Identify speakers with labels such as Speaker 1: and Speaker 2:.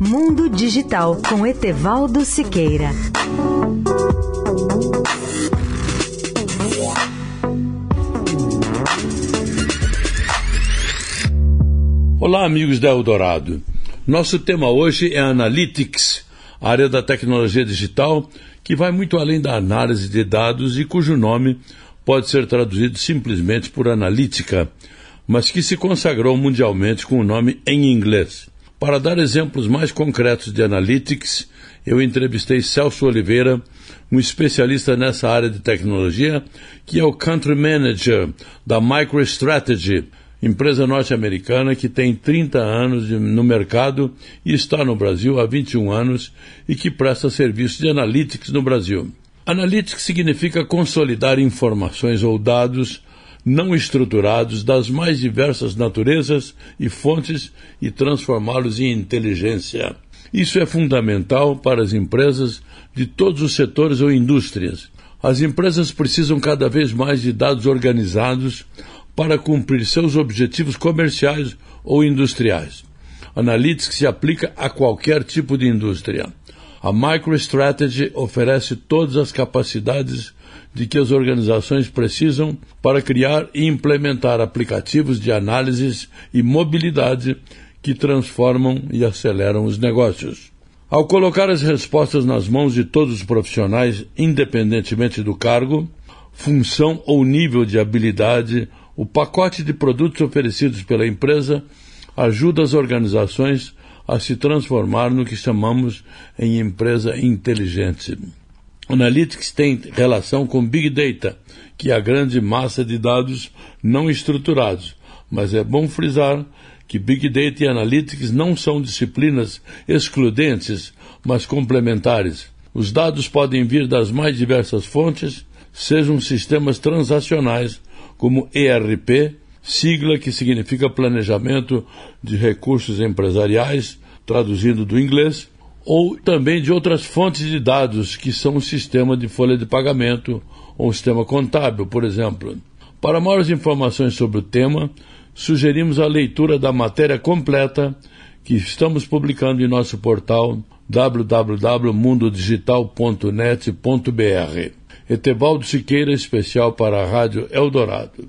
Speaker 1: Mundo Digital com Etevaldo Siqueira.
Speaker 2: Olá, amigos da Eldorado. Nosso tema hoje é Analytics, área da tecnologia digital que vai muito além da análise de dados e cujo nome pode ser traduzido simplesmente por analítica, mas que se consagrou mundialmente com o nome em inglês. Para dar exemplos mais concretos de analytics, eu entrevistei Celso Oliveira, um especialista nessa área de tecnologia, que é o Country Manager da MicroStrategy, empresa norte-americana que tem 30 anos no mercado e está no Brasil há 21 anos e que presta serviços de analytics no Brasil. Analytics significa consolidar informações ou dados não estruturados das mais diversas naturezas e fontes e transformá-los em inteligência. Isso é fundamental para as empresas de todos os setores ou indústrias. As empresas precisam cada vez mais de dados organizados para cumprir seus objetivos comerciais ou industriais. Analytics se aplica a qualquer tipo de indústria. A MicroStrategy oferece todas as capacidades de que as organizações precisam para criar e implementar aplicativos de análise e mobilidade que transformam e aceleram os negócios. Ao colocar as respostas nas mãos de todos os profissionais, independentemente do cargo, função ou nível de habilidade, o pacote de produtos oferecidos pela empresa ajuda as organizações a se transformar no que chamamos em empresa inteligente. Analytics tem relação com Big Data, que é a grande massa de dados não estruturados, mas é bom frisar que Big Data e Analytics não são disciplinas excludentes, mas complementares. Os dados podem vir das mais diversas fontes, sejam sistemas transacionais, como ERP, sigla que significa Planejamento de Recursos Empresariais, traduzindo do inglês, ou também de outras fontes de dados, que são o sistema de folha de pagamento ou o sistema contábil, por exemplo. Para maiores informações sobre o tema, sugerimos a leitura da matéria completa que estamos publicando em nosso portal www.mundodigital.net.br. Etevaldo Siqueira, especial para a Rádio Eldorado.